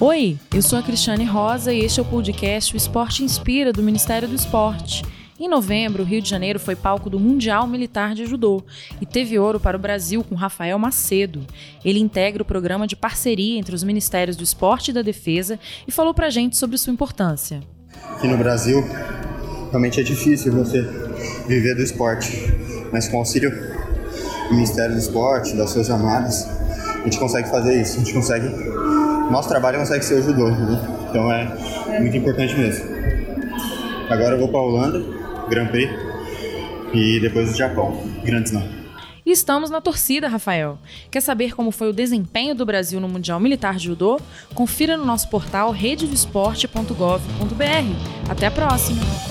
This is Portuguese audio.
Oi, eu sou a Cristiane Rosa e este é o podcast O Esporte Inspira do Ministério do Esporte. Em novembro, o Rio de Janeiro foi palco do Mundial Militar de Judô e teve ouro para o Brasil com Rafael Macedo. Ele integra o programa de parceria entre os Ministérios do Esporte e da Defesa e falou para a gente sobre sua importância. Aqui no Brasil, realmente é difícil você viver do esporte, mas com o auxílio do Ministério do Esporte, das suas amadas, a gente consegue fazer isso, a gente consegue nosso trabalho consegue ser o judô, né? Então é muito importante mesmo. Agora eu vou para a Holanda, Grand Prix, e depois o Japão, grandes não. E estamos na torcida, Rafael. Quer saber como foi o desempenho do Brasil no Mundial Militar de Judô? Confira no nosso portal rededoesporte.gov.br. Até a próxima!